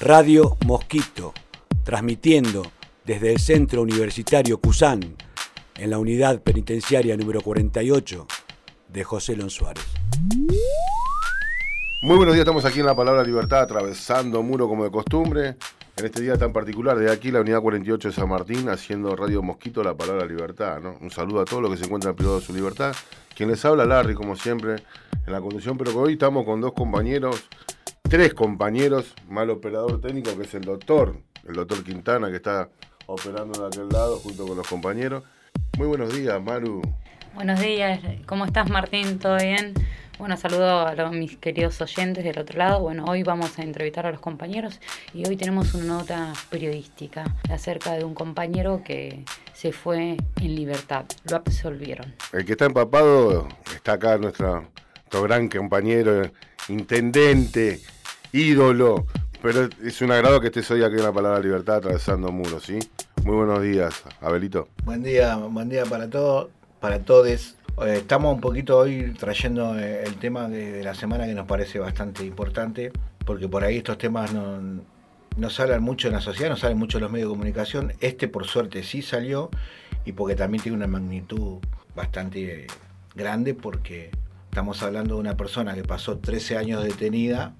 Radio Mosquito, transmitiendo desde el Centro Universitario Cusán, en la unidad penitenciaria número 48 de José Lon Suárez. Muy buenos días, estamos aquí en La Palabra Libertad, atravesando muro como de costumbre. En este día tan particular, de aquí la unidad 48 de San Martín, haciendo Radio Mosquito, La Palabra Libertad. ¿no? Un saludo a todos los que se encuentran privado de su libertad. Quien les habla, Larry, como siempre, en la conducción, pero hoy estamos con dos compañeros, tres compañeros, mal operador técnico, que es el doctor, el doctor Quintana, que está operando de aquel lado junto con los compañeros. Muy buenos días, Maru. Buenos días, ¿cómo estás Martín? ¿Todo bien? Bueno, saludo a los, mis queridos oyentes del otro lado. Bueno, hoy vamos a entrevistar a los compañeros y hoy tenemos una nota periodística acerca de un compañero que se fue en libertad. Lo absolvieron. El que está empapado está acá nuestro, nuestro gran compañero, intendente, ídolo. Pero es un agrado que estés hoy aquí en la palabra libertad atravesando muros, ¿sí? Muy buenos días, Abelito. Buen día, buen día para todos, para todos. Eh, estamos un poquito hoy trayendo eh, el tema de, la semana que nos parece bastante importante, porque por ahí estos temas no, no salen mucho en la sociedad, no salen mucho en los medios de comunicación. Este por suerte sí salió y porque también tiene una magnitud bastante grande porque estamos hablando de una persona que pasó 13 años detenida,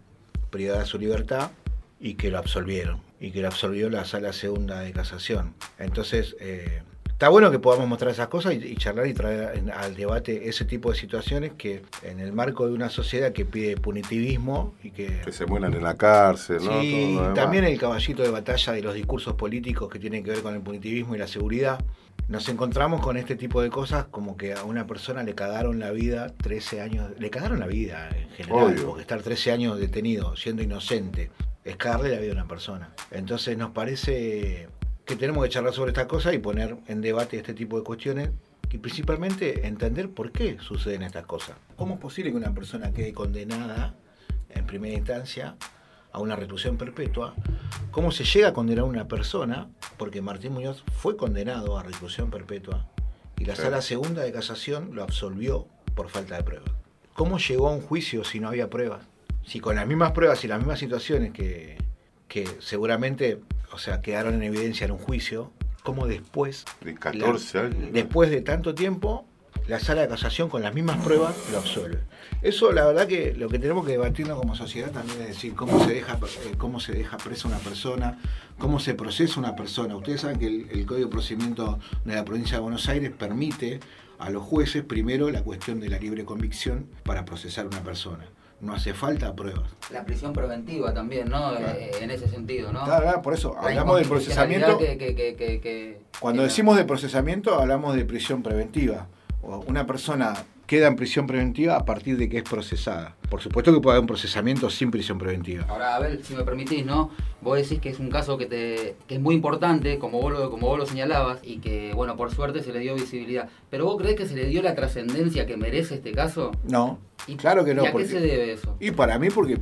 privada su libertad y que lo absolvieron y que lo absolvió la sala segunda de casación. Entonces, eh, Está bueno que podamos mostrar esas cosas y, charlar y traer al debate ese tipo de situaciones que en el marco de una sociedad que pide punitivismo y que... Que se mueran en la cárcel, ¿no? Sí, también el caballito de batalla de los discursos políticos que tienen que ver con el punitivismo y la seguridad. Nos encontramos con este tipo de cosas como que a una persona le cagaron la vida 13 años, le cagaron la vida en general, porque estar 13 años detenido siendo inocente es cagarle la vida a una persona. Entonces nos parece que tenemos que charlar sobre esta cosa y poner en debate este tipo de cuestiones y principalmente entender por qué suceden estas cosas. ¿Cómo es posible que una persona quede condenada en primera instancia a una reclusión perpetua? ¿Cómo se llega a condenar a una persona? Porque Martín Muñoz fue condenado a reclusión perpetua y la sala segunda de casación lo absolvió por falta de pruebas. ¿Cómo llegó a un juicio si no había pruebas? Si con las mismas pruebas y las mismas situaciones que, que seguramente o sea, quedaron en evidencia en un juicio, como después, de 14 años. después de tanto tiempo, la sala de casación con las mismas pruebas lo absuelve. Eso la verdad que lo que tenemos que debatirnos como sociedad también es decir cómo se deja, eh, cómo se deja presa una persona, cómo se procesa una persona. Ustedes saben que el, el Código de Procedimiento de la provincia de Buenos Aires permite a los jueces primero la cuestión de la libre convicción para procesar a una persona no hace falta pruebas. La prisión preventiva también, ¿no? Eh, en ese sentido, ¿no? Claro, claro por eso hablamos del procesamiento. cuando decimos de procesamiento, hablamos de prisión preventiva. Una persona queda en prisión preventiva a partir de que es procesada. Por supuesto que puede haber un procesamiento sin prisión preventiva. Ahora, a ver, si me permitís, ¿no? Vos decís que es un caso que, te, que es muy importante, como vos, lo, como vos lo señalabas, y que, bueno, por suerte se le dio visibilidad. ¿Pero vos crees que se le dio la trascendencia que merece este caso? No, claro que no. ¿Y a qué se debe eso? Y para mí, porque,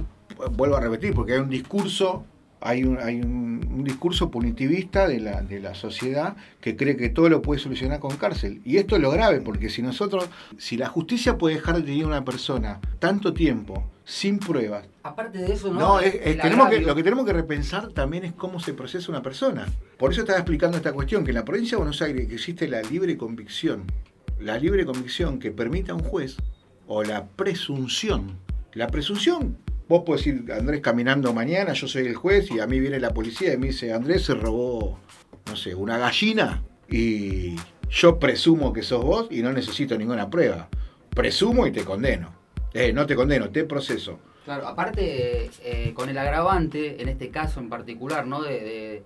vuelvo a repetir, porque hay un discurso hay un, hay un, discurso punitivista de la, de la sociedad que cree que todo lo puede solucionar con cárcel. Y esto es lo grave, porque si nosotros, si la justicia puede dejar de tener a una persona tanto tiempo sin pruebas. Aparte de eso, no. tenemos que, lo que tenemos que repensar también es cómo se procesa una persona. Por eso estaba explicando esta cuestión, que en la provincia de Buenos Aires existe la libre convicción. La libre convicción que permite a un juez, o la presunción. La presunción Vos podés ir, Andrés, caminando mañana, yo soy el juez y a mí viene la policía y me dice, Andrés se robó, no sé, una gallina y yo presumo que sos vos y no necesito ninguna prueba. Presumo y te condeno. Eh, no te condeno, te proceso. Claro, aparte, eh, con el agravante, en este caso en particular, ¿no? De,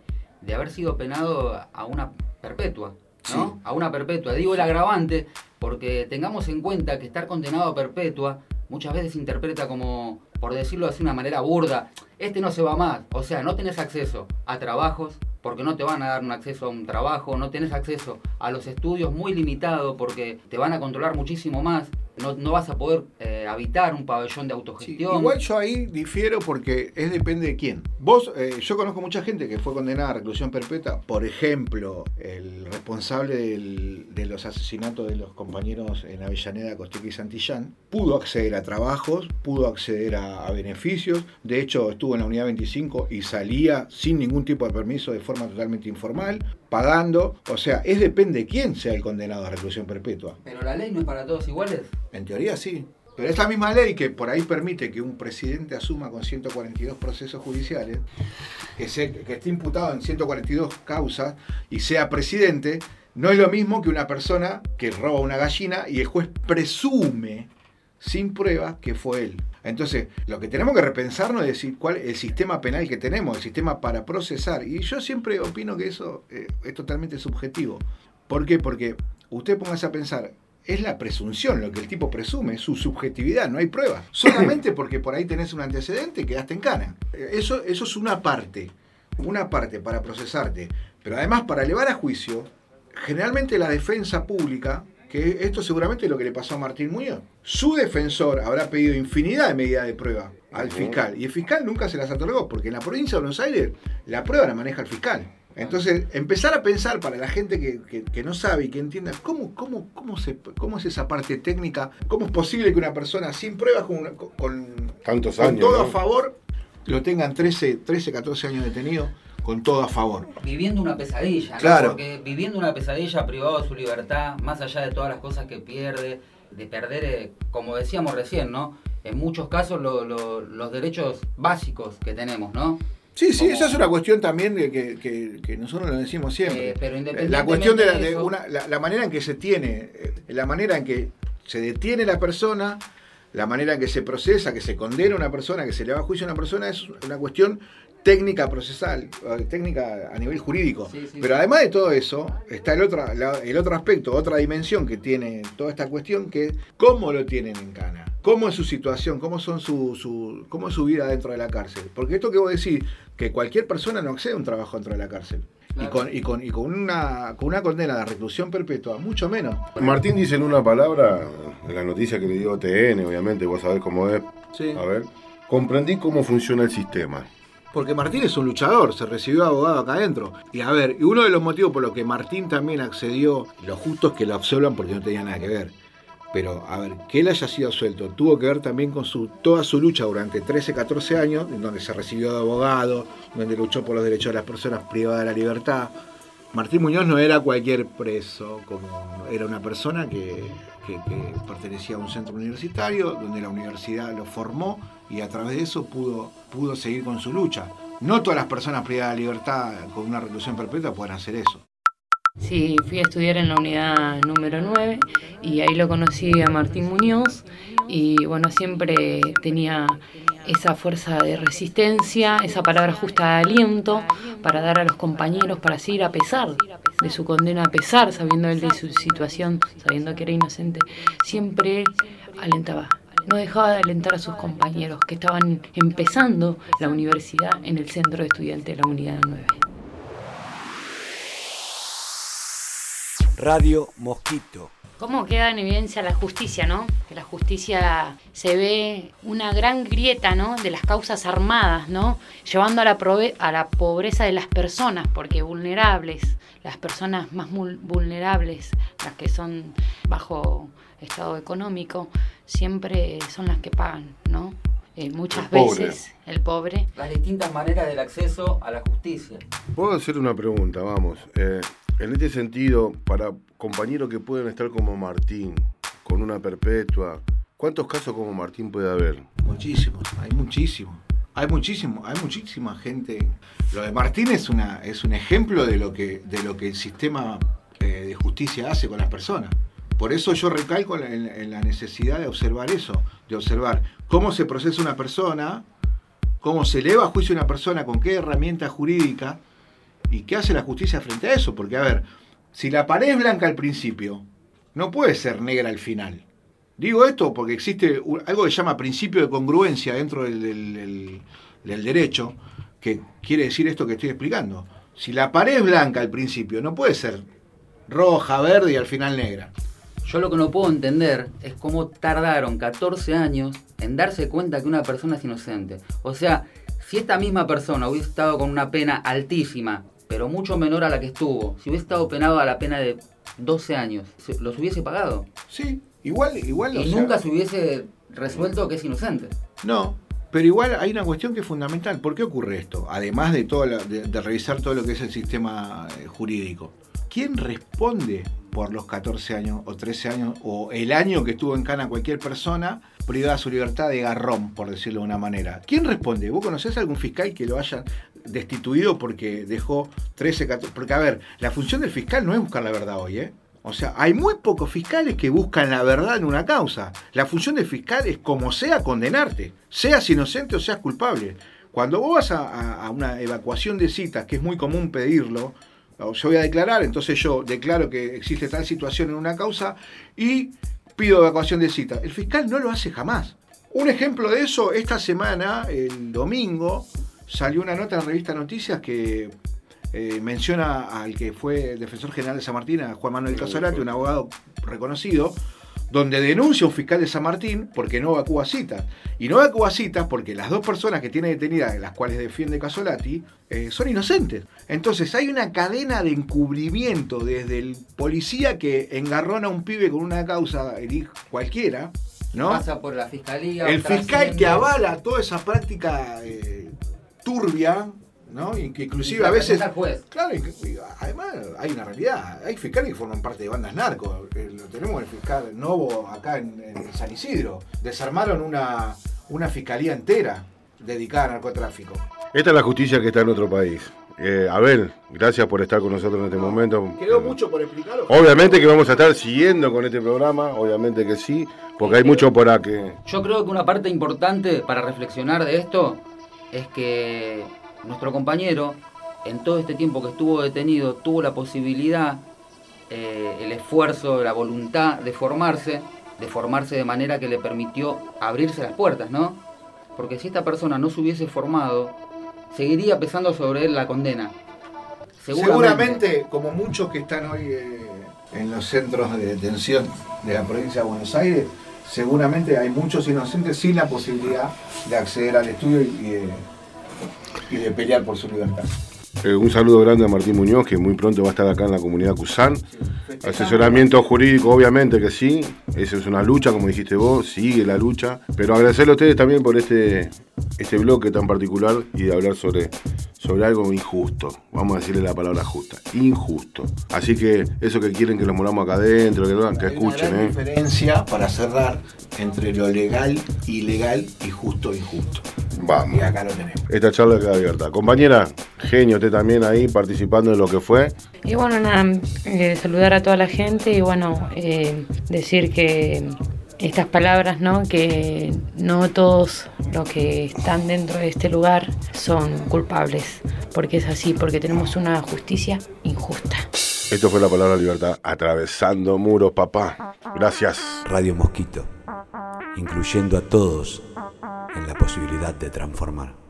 haber sido penado a una perpetua, ¿no? A una perpetua. Digo el agravante porque tengamos en cuenta que estar condenado a perpetua muchas veces se interpreta como por decirlo de una manera burda, este no se va más. O sea, no tenés acceso a trabajos porque no te van a dar un acceso a un trabajo, no tenés acceso a los estudios muy limitado porque te van a controlar muchísimo más. no, vas a poder eh, habitar un pabellón de autogestión. igual yo ahí difiero porque es depende de quién. Vos, eh, yo conozco mucha gente que fue condenada a reclusión perpetua, por ejemplo, el responsable de los asesinatos de los compañeros en Avellaneda, Costeca y Santillán, pudo acceder a trabajos, pudo acceder a, a beneficios, de hecho estuvo en la unidad 25 y salía sin ningún tipo de permiso de forma totalmente informal, pagando, o sea, es depende de quién sea el condenado a reclusión perpetua. Pero la ley no es para todos iguales. En teoría sí. Pero esta misma ley que por ahí permite que un presidente asuma con 142 procesos judiciales, que, esté imputado en 142 causas y sea presidente, no es lo mismo que una persona que roba una gallina y el juez presume sin prueba que fue él. Entonces, lo que tenemos que repensarnos es decir cuál el sistema penal que tenemos, el sistema para procesar. Y yo siempre opino que eso eh, es totalmente subjetivo. ¿Por qué? Porque usted póngase a pensar, es la presunción, lo que el tipo presume, su subjetividad, no hay pruebas. Solamente porque por ahí tenés un antecedente quedaste en cana. Eso, eso es una parte, una parte para procesarte. Pero además para elevar a juicio, generalmente la defensa pública, que esto seguramente es lo que le pasó a Martín Muñoz, su defensor habrá pedido infinidad de medidas de prueba al fiscal y el fiscal nunca se las otorgó, porque en la provincia de Buenos Aires la prueba la maneja el fiscal. Entonces, empezar a pensar para la gente que, no sabe y que entienda cómo, cómo, cómo, se, cómo es esa parte técnica, cómo es posible que una persona sin pruebas, con, con, Tantos con años, todo ¿no? a favor, lo tengan 13, 13, 14 años detenido, con todo a favor. Viviendo una pesadilla, ¿no? Claro. Porque viviendo una pesadilla privado de su libertad, más allá de todas las cosas que pierde, de perder, eh, como decíamos recién, ¿no? En muchos casos lo- lo- los derechos básicos que tenemos, ¿no? Sí, sí, Como- esa es una cuestión también que, que- que nosotros lo decimos siempre. Eh, pero la cuestión de, la, de una- la, la manera en que se tiene, eh, la manera en que se detiene la persona, la manera en que se procesa, que se condena a una persona, que se le va a juicio a una persona, es una cuestión técnica procesal, técnica a nivel jurídico. Sí, sí, Pero sí. además de todo eso, está el otro, la- el otro aspecto, otra dimensión que tiene toda esta cuestión, que es cómo lo tienen en cana, cómo es su situación, cómo, son su, su- cómo es su vida dentro de la cárcel. Porque esto que vos decís, que cualquier persona no accede a un trabajo dentro de la cárcel. Y, con, y, con, y con, una, con una condena de reclusión perpetua, mucho menos. Martín dice en una palabra, en la noticia que le dio TN, obviamente, vos sabés cómo es. Sí. A ver, comprendí cómo funciona el sistema. Porque Martín es un luchador, se recibió abogado acá adentro. Y a ver, y uno de los motivos por los que Martín también accedió, lo justo es que lo absolvan porque no tenía nada que ver. Pero, a ver, que él haya sido suelto tuvo que ver también con su, toda su lucha durante 13, 14 años, en donde se recibió de abogado, donde luchó por los derechos de las personas privadas de la libertad. Martín Muñoz no era cualquier preso, como era una persona que, pertenecía a un centro universitario, donde la universidad lo formó y a través de eso pudo, pudo seguir con su lucha. No todas las personas privadas de libertad con una reclusión perpetua pueden hacer eso. Sí, fui a estudiar en la unidad número 9 y ahí lo conocí a Martín Muñoz y bueno, siempre tenía esa fuerza de resistencia, esa palabra justa de aliento para dar a los compañeros para seguir a pesar de su condena, a pesar, sabiendo él de su situación, sabiendo que era inocente, siempre alentaba. No dejaba de alentar a sus compañeros que estaban empezando la universidad en el centro de estudiantes de la unidad 9. Radio Mosquito. ¿Cómo queda en evidencia la justicia, no? Que la justicia se ve una gran grieta, ¿no? De las causas armadas, ¿no? Llevando a la, prove- a la pobreza de las personas, porque vulnerables, las personas más vulnerables, las que son bajo estado económico, siempre son las que pagan, ¿no? Eh, muchas El veces el pobre. Las distintas maneras del acceso a la justicia. Puedo hacer una pregunta, vamos. Eh, en este sentido, para compañeros que pueden estar como Martín, con una perpetua, ¿cuántos casos como Martín puede haber? Muchísimos, hay muchísimos. Hay muchísimo, hay muchísima gente. Lo de Martín es, una, es un ejemplo de lo que, de lo que el sistema eh, de justicia hace con las personas. Por eso yo recalco en, la necesidad de observar eso, de observar cómo se procesa una persona, cómo se eleva a juicio una persona, con qué herramienta jurídica y qué hace la justicia frente a eso. Porque, a ver, si la pared es blanca al principio, no puede ser negra al final. Digo esto porque existe algo que se llama principio de congruencia dentro del- del derecho, que quiere decir esto que estoy explicando. Si la pared es blanca al principio, no puede ser roja, verde y al final negra. Yo lo que no puedo entender es cómo tardaron 14 años en darse cuenta que una persona es inocente. O sea, si esta misma persona hubiese estado con una pena altísima, pero mucho menor a la que estuvo, si hubiese estado penado a la pena de 12 años, ¿los hubiese pagado? Sí, igual, igual. Y nunca se hubiese resuelto que es inocente. No, pero igual hay una cuestión que es fundamental. ¿Por qué ocurre esto? Además de, todo de, revisar todo lo que es el sistema eh, jurídico. ¿Quién responde por los 14 años o 13 años o el año que estuvo en cana cualquier persona privada de su libertad de garrón, por decirlo de una manera? ¿Quién responde? ¿Vos conocés algún fiscal que lo haya destituido porque dejó 13, 14? Porque, a ver, la función del fiscal no es buscar la verdad hoy, ¿eh? O sea, hay muy pocos fiscales que buscan la verdad en una causa. La función del fiscal es como sea condenarte, seas inocente o seas culpable. Cuando vos vas a, una evacuación de citas, que es muy común pedirlo, yo voy a declarar, entonces yo declaro que existe tal situación en una causa y pido evacuación de citas. El fiscal no lo hace jamás. Un ejemplo de eso, esta semana, el domingo, salió una nota en la revista Noticias que eh, menciona al que fue el defensor general de San Martín, a Juan Manuel Casolati, un abogado reconocido, donde denuncia a un fiscal de San Martín porque no evacúa citas. Y no evacúa citas porque las dos personas que tiene detenidas, las cuales defiende Casolati, eh, son inocentes. Entonces hay una cadena de encubrimiento desde el policía que engarrona a un pibe con una causa cualquiera, ¿no? Pasa por la fiscalía. El fiscal que avala toda esa práctica eh, turbia ¿no? inclusive a veces. Claro, además hay una realidad. Hay fiscales que forman parte de bandas narcos. Eh, lo tenemos el fiscal Novo acá en, San Isidro. Desarmaron una, una fiscalía entera dedicada al narcotráfico. Esta es la justicia que está en otro país. Eh, a ver, gracias por estar con nosotros en este momento. Quedó mucho por explicar. Obviamente que vamos a estar siguiendo con este programa, obviamente que sí, porque hay mucho por aquí. Yo creo que una parte importante para reflexionar de esto es que nuestro compañero, en todo este tiempo que estuvo detenido, tuvo la posibilidad, eh, el esfuerzo, la voluntad de formarse, de formarse de manera que le permitió abrirse las puertas, ¿no? Porque si esta persona no se hubiese formado, seguiría pesando sobre él la condena. Seguramente, como muchos que están hoy eh, en los centros de detención de la provincia de Buenos Aires, seguramente hay muchos inocentes sin la posibilidad de acceder al estudio y, y de pelear por su libertad. Eh, un saludo grande a Martín Muñoz, que muy pronto va a estar acá en la comunidad Cusán. Asesoramiento jurídico, obviamente que sí. Esa es una lucha, como dijiste vos, sigue la lucha. Pero agradecerle a ustedes también por este, este bloque tan particular y de hablar sobre, sobre algo injusto. Vamos a decirle la palabra justa. Injusto. Así que eso que quieren que los moramos acá adentro, que, que escuchen. Hay una ¿eh? diferencia para cerrar entre lo legal, ilegal y justo, injusto. Vamos. Y acá lo tenemos. Esta charla queda abierta. Compañera, genio, usted también ahí participando en lo que fue. Y bueno, nada, eh, saludar a toda la gente y bueno, eh, decir que estas palabras, ¿no? Que no todos los que están dentro de este lugar son culpables, porque es así, porque tenemos una justicia injusta. Esto fue la palabra libertad, atravesando muros, papá. Gracias. Radio Mosquito, incluyendo a todos en la posibilidad de transformar.